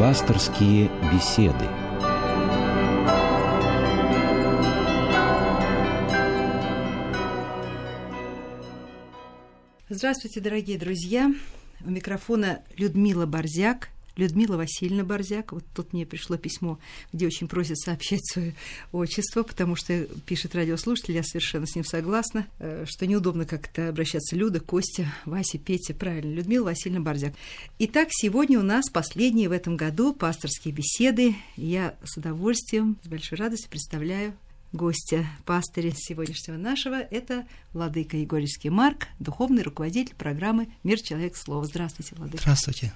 Пасторские беседы. Здравствуйте, дорогие друзья! У микрофона Людмила Борзяк – Людмила Васильевна Борзяк. Вот тут мне пришло письмо, где очень просят сообщать свое отчество, потому что пишет радиослушатель, я совершенно с ним согласна, э, что неудобно как-то обращаться Люда, Костя, Вася, Петя, правильно, Людмила Васильевна Борзяк. Итак, сегодня у нас последние в этом году пасторские беседы. Я с удовольствием, с большой радостью представляю гостя, пастыря сегодняшнего нашего. Это Владыка Егорьевский Марк, духовный руководитель программы «Мир, человек, слово». Здравствуйте, Владыка. Здравствуйте.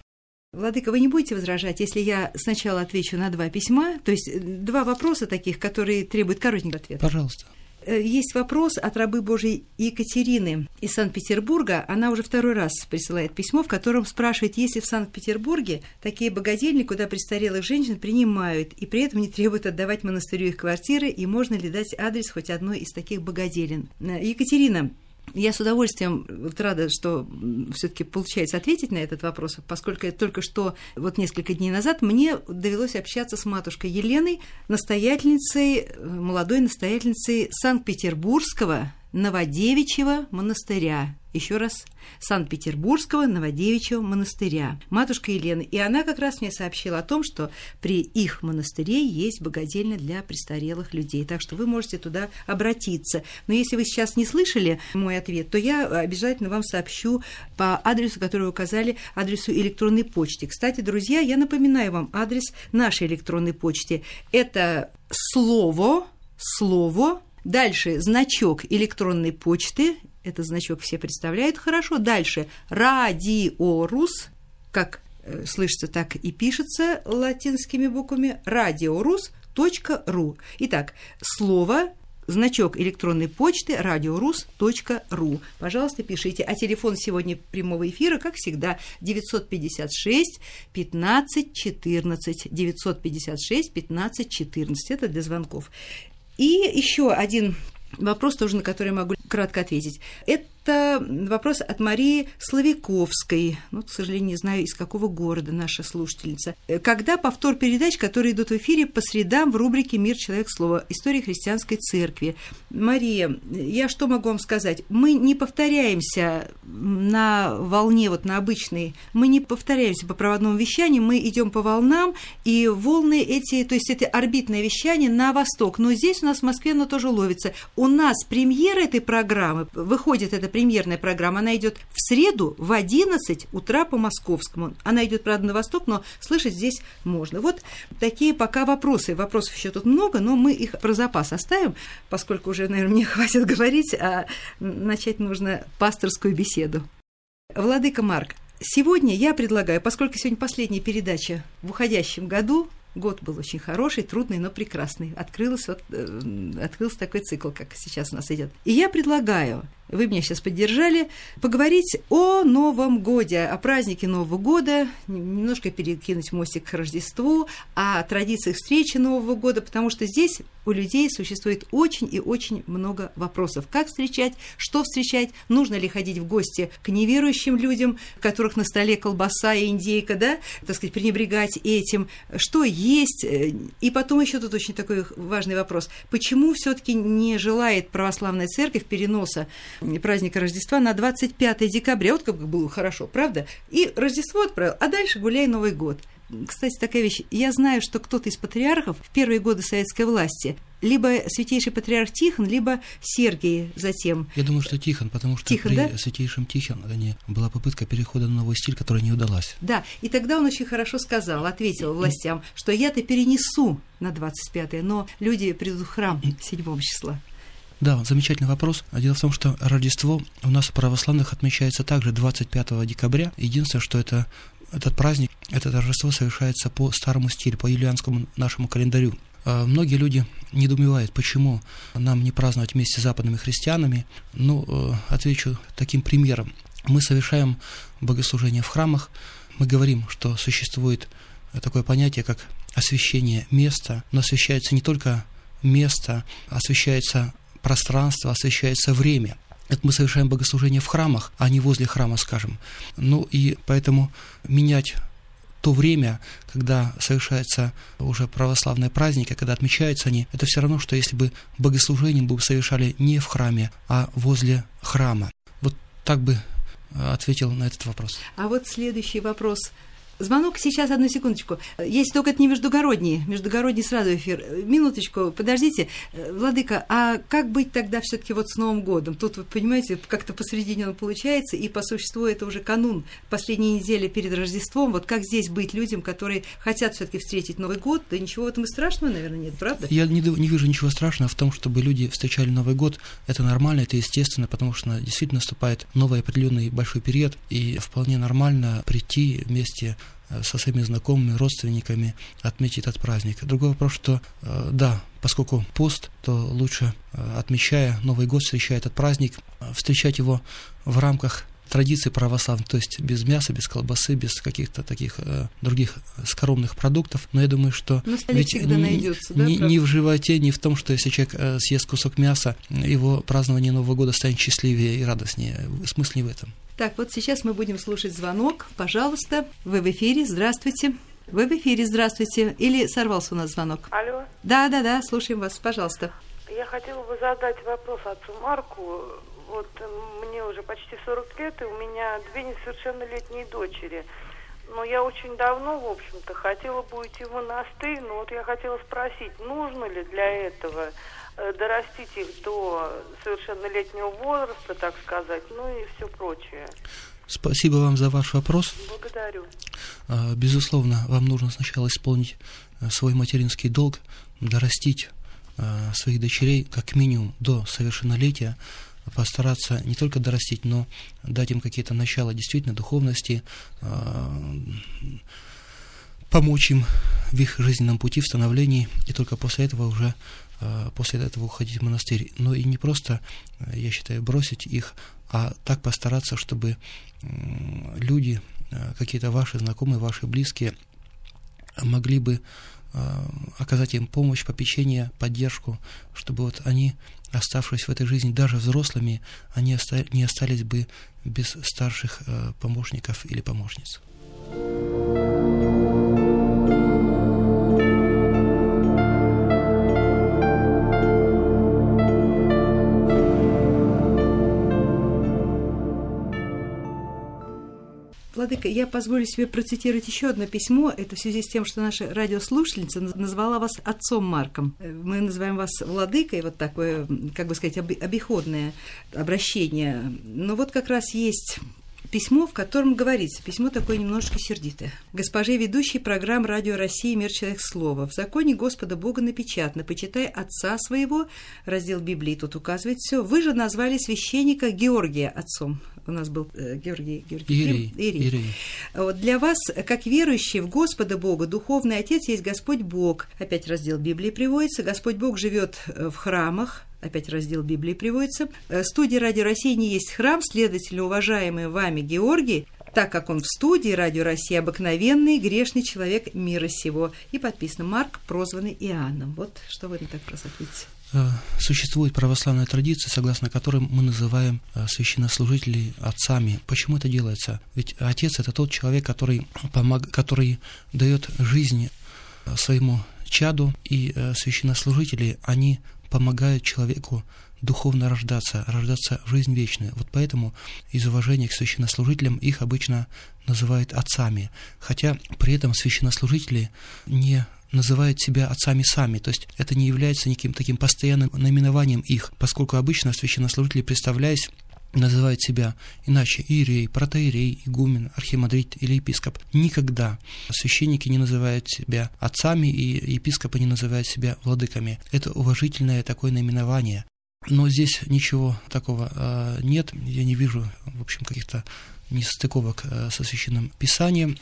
Владыка, вы не будете возражать, если я сначала отвечу на два письма, то есть э, два вопроса таких, которые требуют коротенького ответа? Пожалуйста. Э, есть вопрос от рабы Божьей Екатерины из Санкт-Петербурга. Она уже второй раз присылает письмо, в котором спрашивает, если в Санкт-Петербурге такие богадельни, куда престарелых женщин принимают, и при этом не требуют отдавать монастырю их квартиры, и можно ли дать адрес хоть одной из таких богоделин? Э, Екатерина, я с удовольствием вот рада, что все-таки получается ответить на этот вопрос, поскольку только что, вот несколько дней назад, мне довелось общаться с матушкой Еленой, настоятельницей, э, молодой настоятельницей Санкт-Петербургского Новодевичьего монастыря. Еще раз, Санкт-Петербургского Новодевичьего монастыря. Матушка Елена. И она как раз мне сообщила о том, что при их монастыре есть богадельня для престарелых людей. Так что вы можете туда обратиться. Но если вы сейчас не слышали мой ответ, то я обязательно вам сообщу по адресу, который вы указали, адресу электронной почты. Кстати, друзья, я напоминаю вам адрес нашей электронной почты. Это слово, слово Дальше значок электронной почты. Этот значок все представляют хорошо. Дальше радиорус, как э, слышится, так и пишется латинскими буквами. радиорус.ру. Итак, слово значок электронной почты радиорус.ру. Пожалуйста, пишите. А телефон сегодня прямого эфира, как всегда, 956 15 14. 956 15 14. Это для звонков. И еще один вопрос тоже, на который я могу кратко ответить. Это это вопрос от Марии Славиковской. Ну, к сожалению, не знаю, из какого города наша слушательница. Когда повтор передач, которые идут в эфире по средам в рубрике «Мир, человек, слово. История христианской церкви». Мария, я что могу вам сказать? Мы не повторяемся на волне, вот на обычной, мы не повторяемся по проводному вещанию, мы идем по волнам, и волны эти, то есть это орбитное вещание на восток. Но здесь у нас в Москве оно тоже ловится. У нас премьера этой программы, выходит эта премьерная программа, она идет в среду в 11 утра по московскому. Она идет, правда, на восток, но слышать здесь можно. Вот такие пока вопросы. Вопросов еще тут много, но мы их про запас оставим, поскольку уже, наверное, мне хватит говорить, а начать нужно пасторскую беседу. Владыка Марк, сегодня я предлагаю, поскольку сегодня последняя передача в уходящем году, Год был очень хороший, трудный, но прекрасный. Открылся, вот, э, открылся такой цикл, как сейчас у нас идет. И я предлагаю вы меня сейчас поддержали, поговорить о Новом Годе, о празднике Нового года, немножко перекинуть мостик к Рождеству, о традициях встречи Нового года, потому что здесь у людей существует очень и очень много вопросов. Как встречать, что встречать, нужно ли ходить в гости к неверующим людям, которых на столе колбаса и индейка, да, так сказать, пренебрегать этим, что есть. И потом еще тут очень такой важный вопрос. Почему все таки не желает православная церковь переноса праздника Рождества на 25 декабря. Вот как было хорошо, правда? И Рождество отправил, а дальше гуляй Новый год. Кстати, такая вещь. Я знаю, что кто-то из патриархов в первые годы советской власти либо святейший патриарх Тихон, либо Сергий затем. Я думаю, что Тихон, потому что Тихон, при да? святейшем Тихоне была попытка перехода на новый стиль, которая не удалась. Да, и тогда он очень хорошо сказал, ответил властям, что я-то перенесу на 25-е, но люди придут в храм 7 числа. Да, замечательный вопрос. Дело в том, что Рождество у нас православных отмечается также 25 декабря. Единственное, что это этот праздник, это торжество совершается по старому стилю, по юлианскому нашему календарю. А, многие люди недоумевают, почему нам не праздновать вместе с западными христианами. Ну, э, отвечу таким примером. Мы совершаем богослужение в храмах, мы говорим, что существует такое понятие, как освящение места, но освящается не только место, освящается пространство, освещается время. Это мы совершаем богослужение в храмах, а не возле храма, скажем. Ну и поэтому менять то время, когда совершается уже православные праздники, когда отмечаются они, это все равно, что если бы богослужение бы совершали не в храме, а возле храма. Вот так бы э, ответил на этот вопрос. А вот следующий вопрос Звонок сейчас, одну секундочку. Если только это не междугородний, междугородний сразу эфир. Минуточку, подождите. Владыка, а как быть тогда все таки вот с Новым годом? Тут, вы понимаете, как-то посередине он получается, и по существу это уже канун последней недели перед Рождеством. Вот как здесь быть людям, которые хотят все таки встретить Новый год? Да ничего в этом и страшного, наверное, нет, правда? Я не, не вижу ничего страшного в том, чтобы люди встречали Новый год. Это нормально, это естественно, потому что действительно наступает новый определенный большой период, и вполне нормально прийти вместе Э, со своими знакомыми, родственниками отметить этот праздник. Другой вопрос, что э, да, поскольку пост, то лучше, э, отмечая Новый год, встречая этот праздник, встречать его в рамках традиции православных, то есть без мяса, без колбасы, без каких-то таких э, других скоромных продуктов. Но я думаю, что ведь ни, найдется, да, ни, ни в животе, ни в том, что если человек э, съест кусок мяса, его празднование Нового года станет счастливее и радостнее. Смысл не в этом. Так, вот сейчас мы будем слушать звонок. Пожалуйста, вы в эфире. Здравствуйте. Вы в эфире, здравствуйте. Или сорвался у нас звонок? Алло. Да, да, да, слушаем вас, пожалуйста. Я хотела бы задать вопрос отцу Марку. Вот мне уже почти 40 лет, и у меня две несовершеннолетние дочери. Но я очень давно, в общем-то, хотела бы уйти в монастырь, но вот я хотела спросить, нужно ли для этого Э, дорастить их до совершеннолетнего возраста, так сказать, ну и все прочее. Спасибо вам за ваш вопрос. Благодарю. А, безусловно, вам нужно сначала исполнить э, свой материнский долг, дорастить э, своих дочерей как минимум до совершеннолетия, постараться не только дорастить, но дать им какие-то начала действительно духовности, помочь им в их жизненном пути, в становлении, и только после этого уже Э, после этого уходить в монастырь. Но и не просто, я считаю, бросить их, а так постараться, чтобы люди, э, какие-то ваши знакомые, ваши близкие, могли бы оказать им помощь, попечение, поддержку, чтобы вот они, оставшись в этой жизни даже взрослыми, они не остались бы без старших помощников или помощниц. Владыка, я позволю себе процитировать еще одно письмо. Это в связи с тем, что наша радиослушательница назвала вас отцом Марком. Мы называем вас Владыкой, вот такое, как бы сказать, обиходное обращение. Но вот как раз есть письмо, в котором говорится, письмо такое немножко сердитое. Госпоже ведущей программ «Радио России. Мир. Человек. Слово». В законе Господа Бога напечатано «Почитай отца своего», раздел Библии тут указывает все. Вы же назвали священника Георгия отцом у нас был э, Георгий, Георгий Ирий, Ирий. Ирий. Вот для вас, как верующие в Господа Бога, духовный отец есть Господь Бог. Опять раздел Библии приводится. Господь Бог живет э, в храмах, опять раздел Библии приводится. Э, студия Радио России не есть храм, следовательно, уважаемый вами Георгий, так как он в студии Радио России обыкновенный грешный человек мира сего. И подписано Марк, прозванный Иоанном. Вот что вы на так раз ответите. Э, существует православная традиция, согласно которой мы называем э, священнослужителей отцами. Почему это делается? Ведь отец это тот человек, который, помог, который дает жизнь своему чаду, и священнослужители, они помогают человеку духовно рождаться, рождаться в жизнь вечную. Вот поэтому из уважения к священнослужителям их обычно называют отцами. Хотя при этом священнослужители не называют себя отцами сами, то есть это не является никаким таким постоянным наименованием их, поскольку обычно священнослужители, представляясь, называют себя иначе иерей, протоиерей, игумен, архимандрит или епископ. Никогда священники не называют себя отцами и епископы не называют себя владыками. Это уважительное такое наименование. Но здесь ничего такого э, нет, я не вижу, в общем, каких-то несостыковок э, со священным писанием.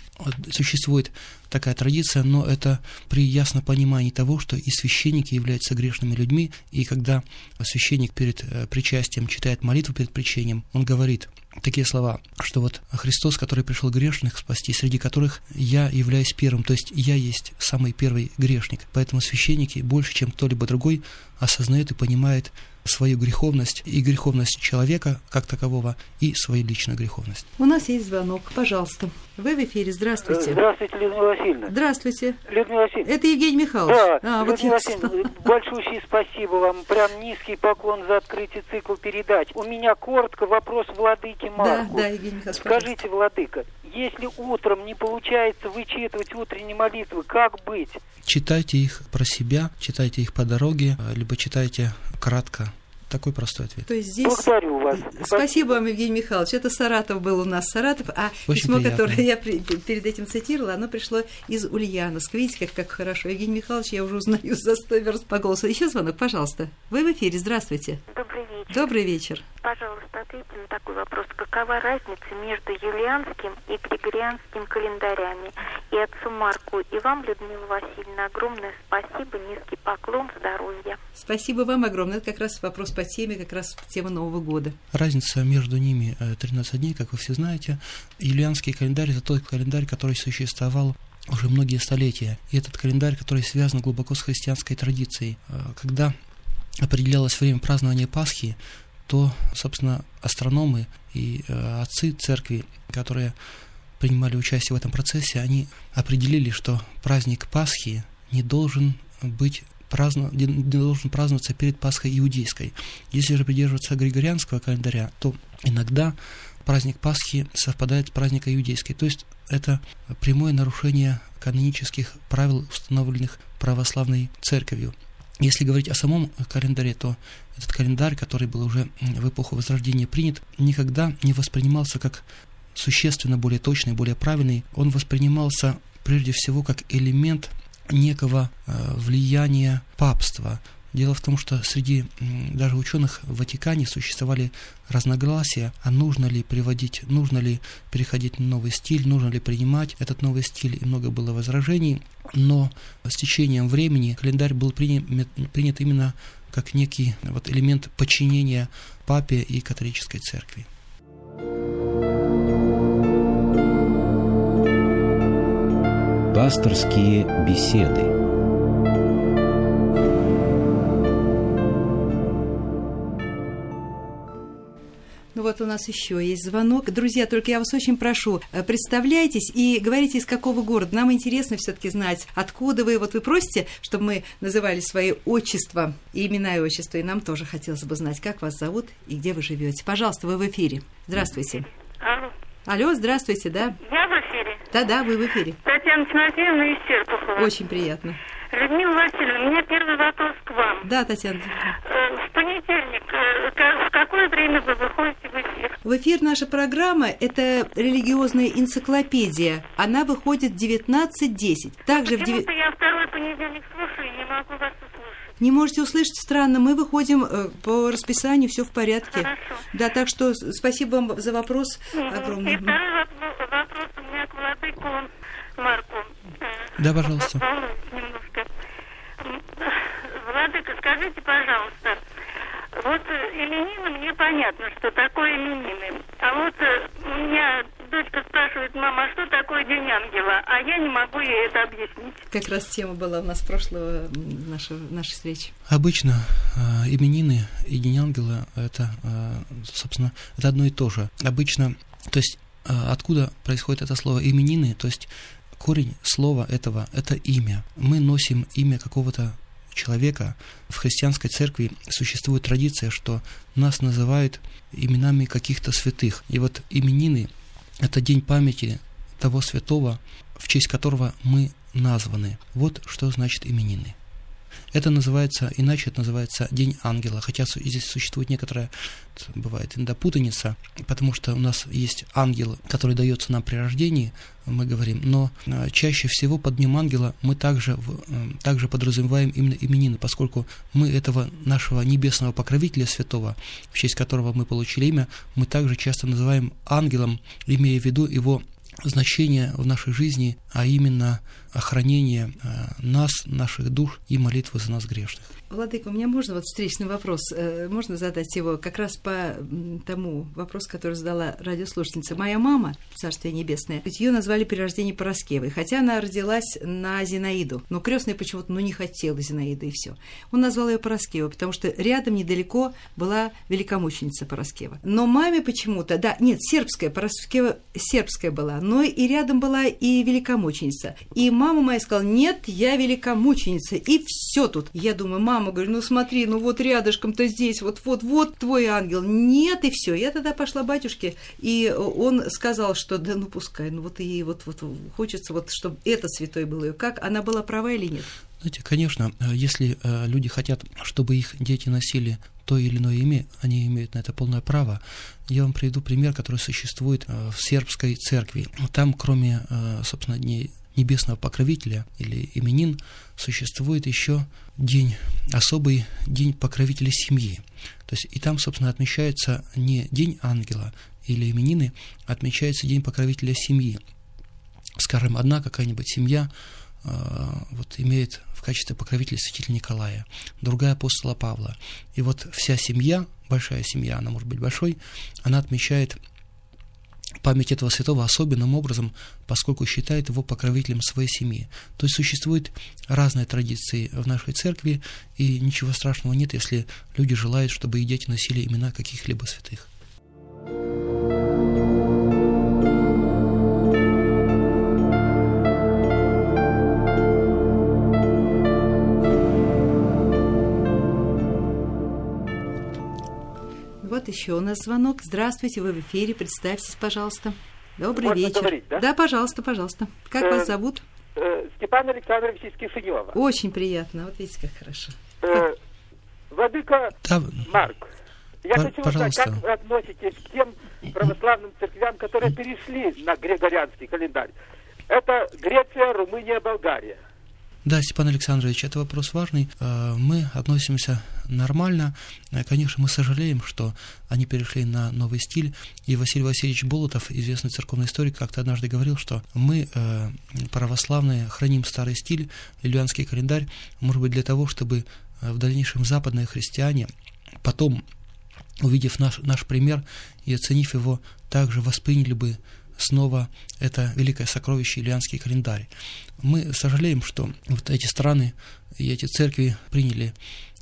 Существует такая традиция, но это при ясном понимании того, что и священники являются грешными людьми, и когда священник перед э, причастием читает молитву перед причением, он говорит такие слова, что вот Христос, который пришел грешных спасти, среди которых я являюсь первым, то есть я есть самый первый грешник. Поэтому священники больше, чем кто-либо другой, осознают и понимают свою греховность и греховность человека как такового, и свою личную греховность. У нас есть звонок, пожалуйста. Вы в эфире, здравствуйте. Здравствуйте, Людмила Васильевна. Здравствуйте. Людмила Васильевна. Это Евгений Михайлович. Да, а, вот Людмила я Васильевна, большущее спасибо вам. Прям низкий поклон за открытие цикла передач. У меня коротко вопрос Владыке Да, Марку. да, Евгений Михайлович, Скажите, Владыка, если утром не получается вычитывать утренние молитвы, как быть? Читайте их про себя, читайте их по дороге, э, либо читайте кратко. Такой простой ответ. То есть здесь... Благодарю вас. Спасибо вам, Евгений Михайлович. Это Саратов был у нас, Саратов. А Очень письмо, приятно. которое я при- перед этим цитировала, оно пришло из Ульяновска. Видите, как, как хорошо. Евгений Михайлович, я уже узнаю за сто верст по голосу. Еще звонок, пожалуйста. Вы в эфире, здравствуйте. Добрый вечер. Добрый вечер. Пожалуйста, ответьте на такой вопрос. Какова разница между юлианским и григорианским календарями? И отцу Марку, и вам, Людмила Васильевна, огромное спасибо, низкий поклон, здоровья. Спасибо вам огромное. Это как раз вопрос по теме, как раз тема Нового года. Разница между ними э, 13 дней, как вы все знаете. Юлианский календарь – это тот календарь, который существовал уже многие столетия. И этот календарь, который связан глубоко с христианской традицией. Э, Когда определялось время празднования Пасхи, то, собственно, астрономы и э, отцы церкви, которые принимали участие в этом процессе, они определили, что праздник Пасхи не должен быть не должен праздноваться перед Пасхой иудейской. Если же придерживаться григорианского календаря, то иногда праздник Пасхи совпадает с праздником иудейской. То есть это прямое нарушение канонических правил, установленных православной церковью. Если говорить о самом календаре, то этот календарь, который был уже в эпоху Возрождения принят, никогда не воспринимался как существенно более точный, более правильный. Он воспринимался прежде всего как элемент некого э, влияния папства. Дело в том, что среди даже ученых в Ватикане существовали разногласия, а нужно ли приводить, нужно ли переходить на новый стиль, нужно ли принимать этот новый стиль, и много было возражений. Но с течением времени календарь был принят, принят именно как некий вот элемент подчинения папе и католической церкви. Пасторские беседы. Ну вот у нас еще есть звонок. Друзья, только я вас очень прошу, э, представляйтесь и говорите, из какого города. Нам интересно все-таки знать, откуда вы. Вот вы просите, чтобы мы называли свои отчества, и имена и отчества, и нам тоже хотелось бы знать, как вас зовут и где вы живете. Пожалуйста, вы в эфире. Здравствуйте. Алло, Алло, здравствуйте, да? я. Да-да, вы в эфире. Татьяна Тимофеевна из Серпухова. Очень приятно. Людмила Васильевна, у меня первый вопрос к вам. Да, Татьяна. Э, В понедельник, э, в какое время вы выходите в эфир? В эфир наша программа – это религиозная энциклопедия. Она выходит в 19.10. Также в Почему-то я второй понедельник слушаю и не могу вас услышать. Не можете услышать? Странно. Мы выходим э, по расписанию, все в порядке. Хорошо. Да, так что спасибо вам за вопрос Мгм. огромный. И второй воп- вопрос у меня к владыку Марку. Э, Да, пожалуйста. немножко. Владыка, скажите, пожалуйста, вот э, именины, мне понятно, что такое именины. А вот э, у меня дочка спрашивает, мама, а что такое День Ангела? А я не могу ей это объяснить. Как раз тема была у нас прошлого нашего, нашей встречи. Обычно э, именины и День Ангела это, э, собственно, это одно и то же. Обычно, то есть э, откуда происходит это слово именины, то есть корень слова этого это имя. Мы носим имя какого-то человека. В христианской церкви существует традиция, что нас называют именами каких-то святых. И вот именины – это день памяти того святого, в честь которого мы названы. Вот что значит именины. Это называется, иначе это называется День Ангела, хотя здесь существует некоторая, бывает иногда путаница, потому что у нас есть ангел, который дается нам при рождении, мы говорим, но э, чаще всего под Днем Ангела мы также, э, также подразумеваем именно именины, поскольку мы этого нашего небесного покровителя святого, в честь которого мы получили имя, мы также часто называем ангелом, имея в виду его значение в нашей жизни, а именно охранение нас, наших душ и молитвы за нас грешных. Владыка, у меня можно вот встречный вопрос? Можно задать его как раз по тому вопросу, который задала радиослушательница. Моя мама, Царствие Небесное, ее назвали при рождении Пороскевой, хотя она родилась на Зинаиду, но крестная почему-то ну, не хотела Зинаида, и все. Он назвал ее Пороскева, потому что рядом недалеко была великомученица Пороскева. Но маме почему-то, да, нет, сербская, Пороскева сербская была, но и рядом была и великомученица. И мама моя сказала, нет, я великомученица, и все тут. Я думаю, мама, говорю, ну смотри, ну вот рядышком-то здесь, вот-вот-вот твой ангел. Нет, и все. Я тогда пошла батюшке, и он сказал, что да ну пускай, ну вот ей вот, вот хочется, вот чтобы это святой был ее. Как, она была права или нет? Знаете, конечно, если э, люди хотят, чтобы их дети носили то или иное имя, они имеют на это полное право. Я вам приведу пример, который существует э, в сербской церкви. Там, кроме, э, собственно, дней небесного покровителя или именин, существует еще день, особый день покровителя семьи. То есть и там, собственно, отмечается не день ангела или именины, отмечается день покровителя семьи. Скажем, одна какая-нибудь семья э, вот, имеет в качестве покровителя святителя Николая, другая апостола Павла. И вот вся семья, большая семья, она может быть большой, она отмечает память этого святого особенным образом, поскольку считает его покровителем своей семьи. То есть существуют разные традиции в нашей церкви, и ничего страшного нет, если люди желают, чтобы их дети носили имена каких-либо святых. Вот еще у нас звонок. Здравствуйте, вы в эфире. Представьтесь, пожалуйста. Добрый Можно вечер. говорить, да? да, пожалуйста, пожалуйста. Как Э, вас зовут? Э, Степан Александрович из Кишинева. Очень приятно. Вот видите, как хорошо. Э, Владыка Да, Марк, я хочу узнать, пожалуйста. как вы относитесь к тем православным церквям, которые перешли на григорианский календарь? Это Греция, Румыния, Болгария. Да, Степан Александрович, это вопрос важный. Э, Мы относимся нормально. Э, Конечно, мы сожалеем, что они перешли на новый стиль. И Василий Васильевич Болотов, известный церковный историк, как-то однажды говорил, что мы, э, православные, храним старый стиль, лилианский календарь, может быть, для того, чтобы в дальнейшем западные христиане потом, увидев наш, наш пример и оценив его, также восприняли бы снова это великое сокровище Ильянский календарь. Мы сожалеем, что вот эти страны и эти церкви приняли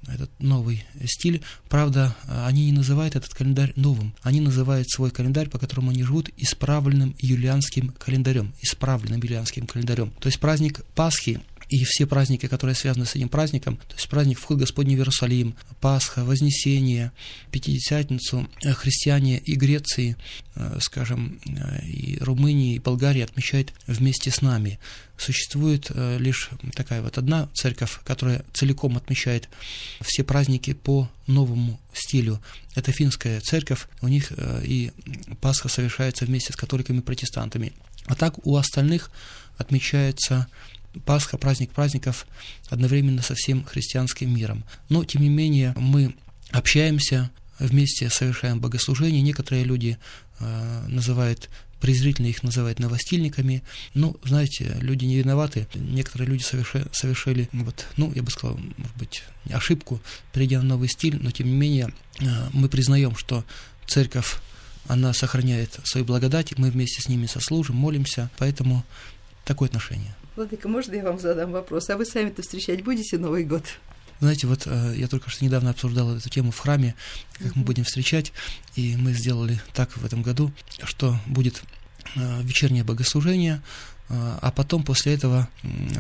этот новый стиль. Правда, они не называют этот календарь новым. Они называют свой календарь, по которому они живут, исправленным юлианским календарем. Исправленным юлианским календарем. То есть праздник Пасхи и все праздники, которые связаны с этим праздником, то есть праздник Вход Господний в Иерусалим, Пасха, Вознесение, Пятидесятницу, э, христиане и Греции, э, скажем, э, и Румынии, и Болгарии отмечают вместе с нами. Существует лишь такая вот одна церковь, которая целиком отмечает все праздники по новому стилю. Это финская церковь, у них и Пасха совершается вместе с католиками-протестантами. А так у остальных отмечается Пасха, праздник праздников, одновременно со всем христианским миром. Но, тем не менее, мы общаемся, вместе совершаем богослужение. Некоторые люди э, называют презрительно их называют новостильниками. Ну, знаете, люди не виноваты. Некоторые люди соверши, совершили, вот, ну, я бы сказал, может быть, ошибку, перейдя на новый стиль, но тем не менее э, мы признаем, что церковь, она сохраняет свою благодать, мы вместе с ними сослужим, молимся, поэтому такое отношение. Владыка, можно я вам задам вопрос? А вы сами-то встречать будете Новый год? Знаете, вот э, я только что недавно обсуждал эту тему в храме, как мы будем встречать, и мы сделали так в этом году, что будет э, вечернее богослужение, э, а потом после этого,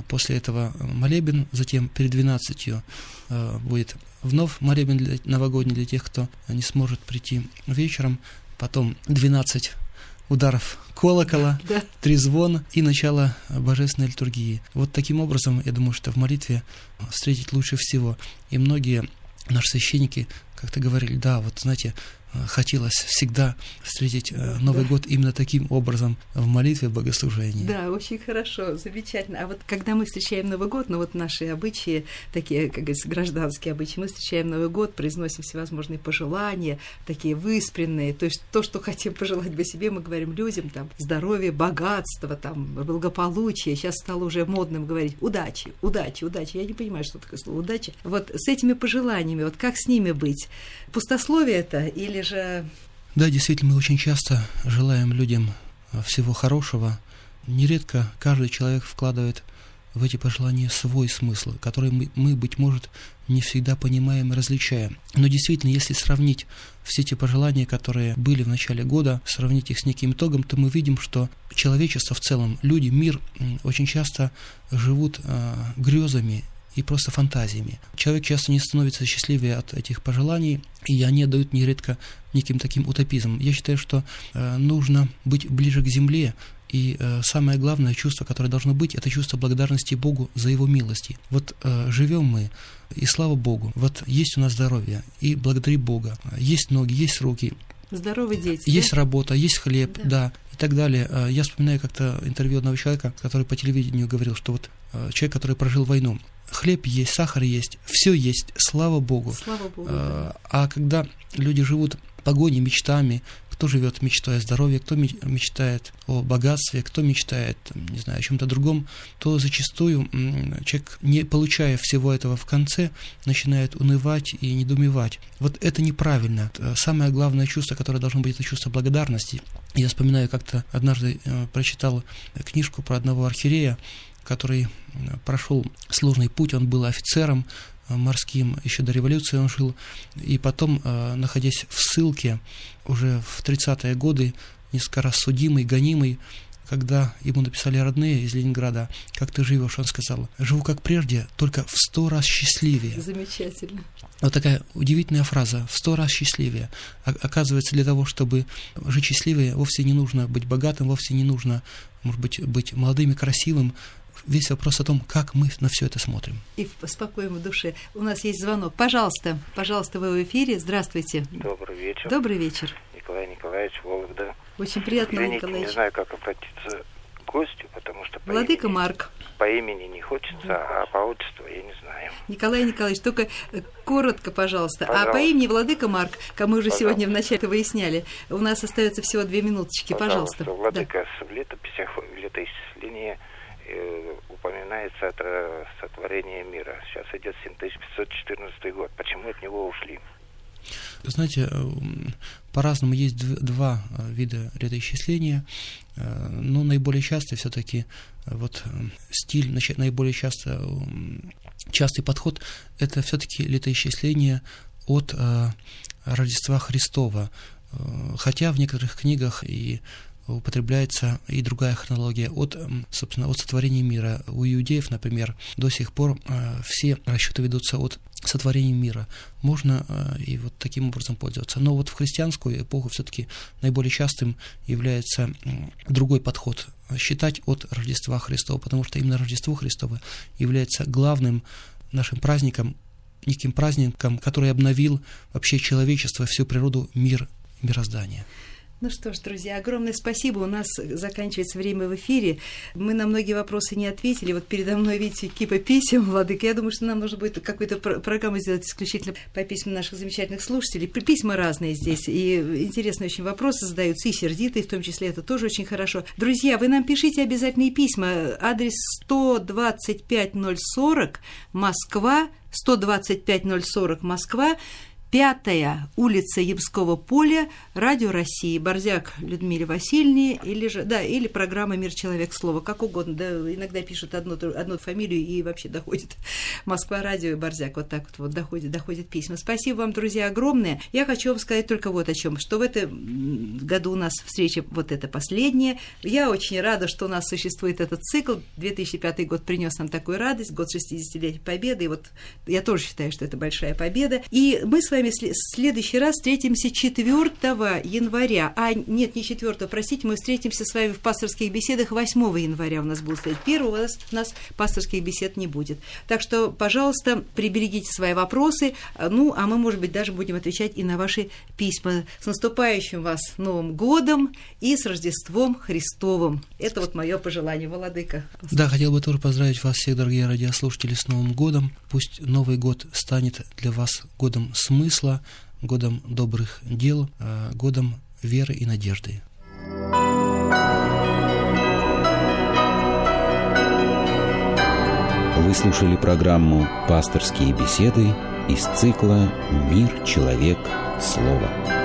после этого молебен, затем перед 12 э, будет вновь молебен для, новогодний для тех, кто не сможет прийти вечером, потом 12 ударов колокола, Да. трезвон и начало божественной литургии. Вот таким образом, я думаю, что в молитве встретить лучше всего. И многие наши священники как-то говорили, да, вот знаете, хотелось всегда встретить э, Новый год именно таким образом в молитве, в богослужении. Да, очень хорошо, замечательно. А вот когда мы встречаем Новый год, ну вот наши обычаи, такие, как говорится, гражданские обычаи, мы встречаем Новый год, произносим всевозможные пожелания, такие выспренные, то есть то, что хотим пожелать бы себе, мы говорим людям, там, здоровья, богатства, там, благополучия. Сейчас стало уже модным говорить удачи, удачи, удачи. Я не понимаю, что такое слово удачи. Вот с этими пожеланиями, вот как с ними быть? Пустословие это или же... Да, действительно, мы очень часто желаем людям всего хорошего. Нередко каждый человек вкладывает в эти пожелания свой смысл, который мы, мы, быть может, не всегда понимаем и различаем. Но действительно, если сравнить все эти пожелания, которые были в начале года, сравнить их с неким итогом, то мы видим, что человечество в целом, люди, мир очень часто живут э, грезами и просто фантазиями. Человек часто не становится счастливее от этих пожеланий, и они дают нередко неким таким утопизмом. Я считаю, что э, нужно быть ближе к земле, и э, самое главное чувство, которое должно быть, это чувство благодарности Богу за Его милости. Вот э, живем мы, и слава Богу, вот есть у нас здоровье, и благодари Бога. Есть ноги, есть руки. Здоровые дети. Есть да? работа, есть хлеб, да. да, и так далее. Э, я вспоминаю как-то интервью одного человека, который по телевидению говорил, что вот э, человек, который прожил войну, хлеб есть, сахар есть, все есть, слава Богу. Слава Богу. А, а когда люди живут погоней, мечтами, кто живет мечтой о здоровье, кто мечтает о богатстве, кто мечтает, не знаю, о чем-то другом, то зачастую человек, не получая всего этого в конце, начинает унывать и недоумевать. Вот это неправильно. Самое главное чувство, которое должно быть, это чувство благодарности. Я вспоминаю, как-то однажды э, прочитал книжку про одного архиерея, который прошел сложный путь, он был офицером, Э, морским, еще до революции он жил, и потом, э, находясь в ссылке уже в 30-е годы, несколько раз судимый, гонимый, когда ему написали родные из Ленинграда, как ты живешь, он сказал, живу как прежде, только в сто раз счастливее. Замечательно. Вот такая удивительная фраза, в сто раз счастливее. Оказывается, для того, чтобы жить счастливее, вовсе не нужно быть богатым, вовсе не нужно, может быть, быть молодым и красивым, весь вопрос о том, как мы на все это смотрим. И спокойно в душе. У нас есть звонок. Пожалуйста, пожалуйста, вы в эфире. Здравствуйте. Добрый вечер. Добрый вечер. Николай Николаевич Вологда. Очень приятно, Извините, Николаевич. не знаю, как обратиться к гостю, потому что по Владыка имени, Марк. По имени не хочется, а по отчеству я не знаю. Николай Николаевич, только э, коротко, пожалуйста. Пожалуйста. А по имени Владыка Марк, мы уже Пожалуйста. сегодня вначале выясняли, у нас остается всего две минуточки. Пожалуйста. Владыка, в летописях, в летоисчислении э, упоминается это сотворение мира. Сейчас идет 7514 год. Почему от него ушли? Знаете, э, по-разному есть дв- два э, вида летоисчисления, но наиболее часто все-таки вот стиль, наиболее часто частый подход это все-таки летоисчисление от Рождества Христова, хотя в некоторых книгах и употребляется и другая хронология от, собственно, от сотворения мира. У иудеев, например, до сих пор э, все расчеты ведутся от сотворения мира. Можно э, и вот таким образом пользоваться. Но вот в христианскую эпоху все-таки наиболее частым является другой подход считать от Рождества Христова, потому что именно Рождество Христово является главным нашим праздником, неким праздником, который обновил вообще человечество, всю природу, мир, мироздание. Ну что ж, друзья, огромное спасибо. У нас заканчивается время в эфире. Мы на многие вопросы не ответили. Вот передо мной, видите, кипа писем, Владыка. Я думаю, что нам нужно будет какую-то программу сделать исключительно по письмам наших замечательных слушателей. Письма разные здесь. И интересные очень вопросы задаются, и сердитые, в том числе это тоже очень хорошо. Друзья, вы нам пишите обязательные письма. Адрес 125040, Москва, 125040, Москва. Пятая улица Ямского поля, Радио России, Борзяк Людмиле Васильевне, или же, да, или программа «Мир, человек, слово», как угодно, да, иногда пишут одну, одну фамилию и вообще доходит Москва, радио и Борзяк, вот так вот, вот доходит, доходит письма. Спасибо вам, друзья, огромное. Я хочу вам сказать только вот о чем, что в этом году у нас встреча вот эта последняя. Я очень рада, что у нас существует этот цикл. 2005 год принес нам такую радость, год 60-летия Победы, и вот я тоже считаю, что это большая победа. И мы с вами вами в следующий раз встретимся 4 января. А, нет, не 4, простите, мы встретимся с вами в пасторских беседах 8 января у нас будут стоять. 1 у нас, у нас пасторских бесед не будет. Так что, пожалуйста, приберегите свои вопросы, ну, а мы, может быть, даже будем отвечать и на ваши письма. С наступающим вас Новым годом и с Рождеством Христовым. Это вот мое пожелание, Володыка. Да, хотел бы тоже поздравить вас всех, дорогие радиослушатели, с Новым годом. Пусть Новый год станет для вас годом смысла, годом добрых дел, а, годом веры и надежды. Вы слушали программу «Пасторские беседы» из цикла «Мир, человек, слово».